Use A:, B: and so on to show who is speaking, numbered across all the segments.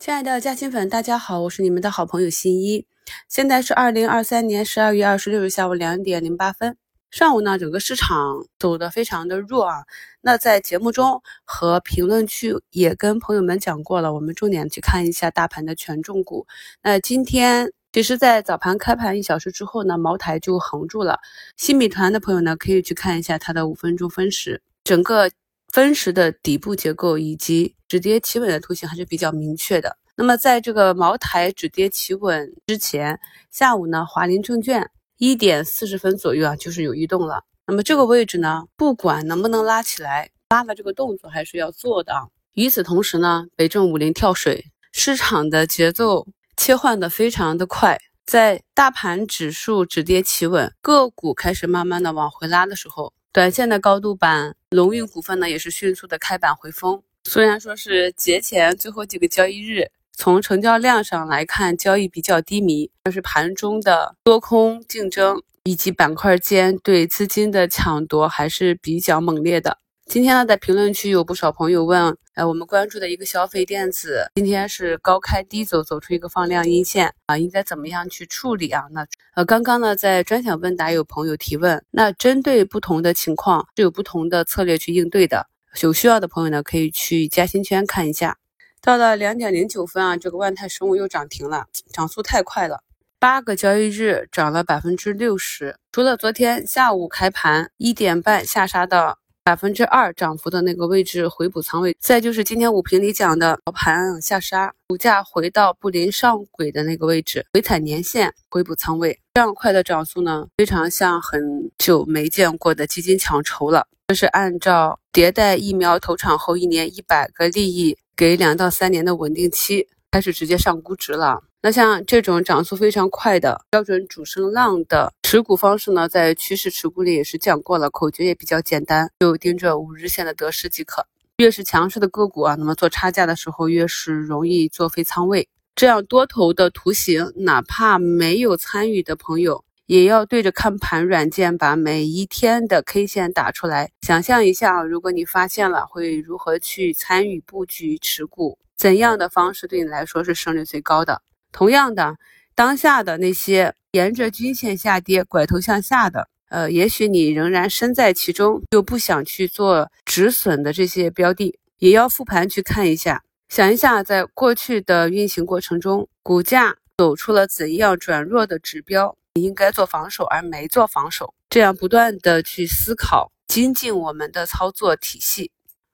A: 亲爱的嘉兴粉，大家好，我是你们的好朋友新一。现在是二零二三年十二月二十六日下午两点零八分。上午呢，整个市场走的非常的弱啊。那在节目中和评论区也跟朋友们讲过了，我们重点去看一下大盘的权重股。那今天其实，在早盘开盘一小时之后呢，茅台就横住了。新美团的朋友呢，可以去看一下它的五分钟分时，整个。分时的底部结构以及止跌企稳的图形还是比较明确的。那么，在这个茅台止跌企稳之前，下午呢，华林证券一点四十分左右啊，就是有异动了。那么这个位置呢，不管能不能拉起来，拉的这个动作还是要做的。与此同时呢，北证五零跳水，市场的节奏切换的非常的快。在大盘指数止跌企稳，个股开始慢慢的往回拉的时候。短线的高度板龙运股份呢，也是迅速的开板回风。虽然说是节前最后几个交易日，从成交量上来看，交易比较低迷，但是盘中的多空竞争以及板块间对资金的抢夺还是比较猛烈的。今天呢，在评论区有不少朋友问，呃，我们关注的一个消费电子，今天是高开低走，走出一个放量阴线啊，应该怎么样去处理啊？那呃，刚刚呢，在专享问答有朋友提问，那针对不同的情况是有不同的策略去应对的，有需要的朋友呢，可以去嘉兴圈看一下。到了两点零九分啊，这个万泰生物又涨停了，涨速太快了，八个交易日涨了百分之六十，除了昨天下午开盘一点半下杀到。百分之二涨幅的那个位置回补仓位，再就是今天五评里讲的盘下杀，股价回到布林上轨的那个位置，回踩年线回补仓位，这样快的涨速呢，非常像很久没见过的基金抢筹了。这是按照迭代疫苗投产后一年一百个利益，给两到三年的稳定期，开始直接上估值了。那像这种涨速非常快的标准主升浪的持股方式呢，在趋势持股里也是讲过了，口诀也比较简单，就盯着五日线的得失即可。越是强势的个股啊，那么做差价的时候越是容易做飞仓位。这样多头的图形，哪怕没有参与的朋友，也要对着看盘软件把每一天的 K 线打出来，想象一下，如果你发现了，会如何去参与布局持股？怎样的方式对你来说是胜率最高的？同样的，当下的那些沿着均线下跌、拐头向下的，呃，也许你仍然身在其中，又不想去做止损的这些标的，也要复盘去看一下，想一下，在过去的运行过程中，股价走出了怎样转弱的指标，你应该做防守而没做防守，这样不断的去思考精进我们的操作体系。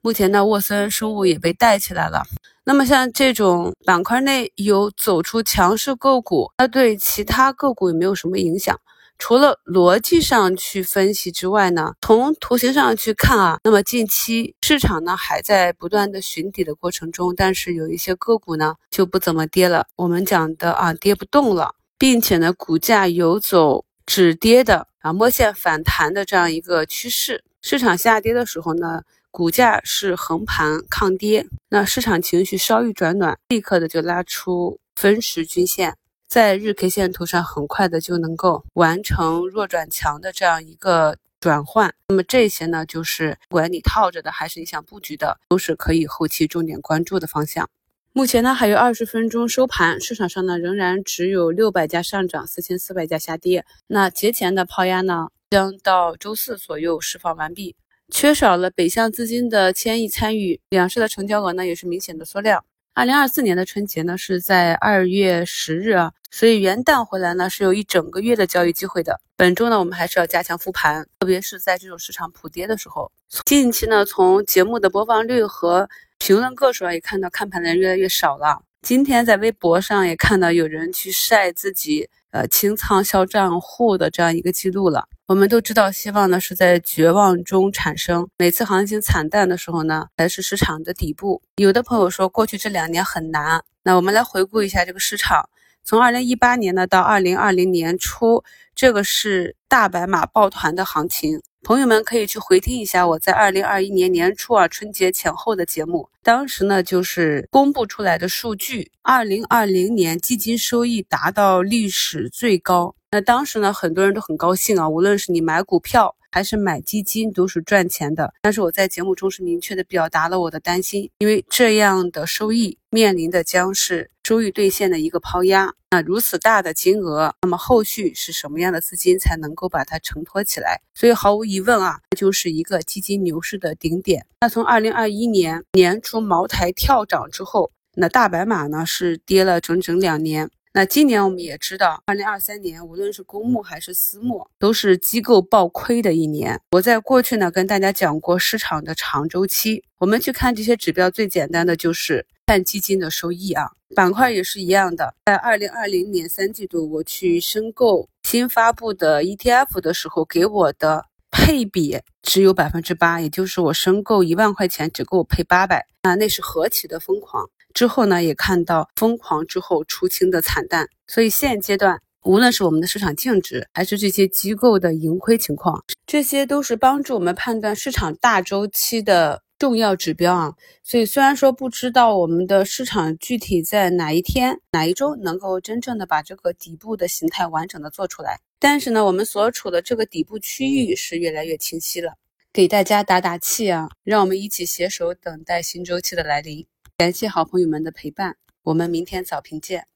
A: 目前呢，沃森生物也被带起来了。那么像这种板块内有走出强势个股，它对其他个股有没有什么影响？除了逻辑上去分析之外呢，从图形上去看啊，那么近期市场呢还在不断的寻底的过程中，但是有一些个股呢就不怎么跌了。我们讲的啊，跌不动了，并且呢股价有走止跌的啊摸线反弹的这样一个趋势。市场下跌的时候呢。股价是横盘抗跌，那市场情绪稍一转暖，立刻的就拉出分时均线，在日 K 线图上很快的就能够完成弱转强的这样一个转换。那么这些呢，就是不管你套着的还是你想布局的，都是可以后期重点关注的方向。目前呢，还有二十分钟收盘，市场上呢仍然只有六百家上涨，四千四百家下跌。那节前的抛压呢，将到周四左右释放完毕。缺少了北向资金的千亿参与，两市的成交额呢也是明显的缩量。二零二四年的春节呢是在二月十日啊，所以元旦回来呢是有一整个月的交易机会的。本周呢我们还是要加强复盘，特别是在这种市场普跌的时候。近期呢从节目的播放率和评论个数上也看到看盘的人越来越少了。今天在微博上也看到有人去晒自己呃清仓销账户的这样一个记录了。我们都知道，希望呢是在绝望中产生。每次行情惨淡的时候呢，才是市场的底部。有的朋友说，过去这两年很难。那我们来回顾一下这个市场，从二零一八年呢到二零二零年初，这个是大白马抱团的行情。朋友们可以去回听一下我在二零二一年年初啊春节前后的节目，当时呢就是公布出来的数据，二零二零年基金收益达到历史最高。那当时呢，很多人都很高兴啊，无论是你买股票还是买基金都是赚钱的。但是我在节目中是明确的表达了我的担心，因为这样的收益面临的将是收益兑现的一个抛压。那如此大的金额，那么后续是什么样的资金才能够把它承托起来？所以毫无疑问啊，就是一个基金牛市的顶点。那从二零二一年年初茅台跳涨之后，那大白马呢是跌了整整两年。那今年我们也知道，二零二三年无论是公募还是私募，都是机构爆亏的一年。我在过去呢跟大家讲过市场的长周期，我们去看这些指标，最简单的就是看基金的收益啊。板块也是一样的，在二零二零年三季度我去申购新发布的 ETF 的时候，给我的配比只有百分之八，也就是我申购一万块钱只给我配八百，啊，那是何其的疯狂！之后呢，也看到疯狂之后出清的惨淡，所以现阶段无论是我们的市场净值，还是这些机构的盈亏情况，这些都是帮助我们判断市场大周期的重要指标啊。所以虽然说不知道我们的市场具体在哪一天、哪一周能够真正的把这个底部的形态完整的做出来，但是呢，我们所处的这个底部区域是越来越清晰了，给大家打打气啊，让我们一起携手等待新周期的来临。感谢好朋友们的陪伴，我们明天早评见。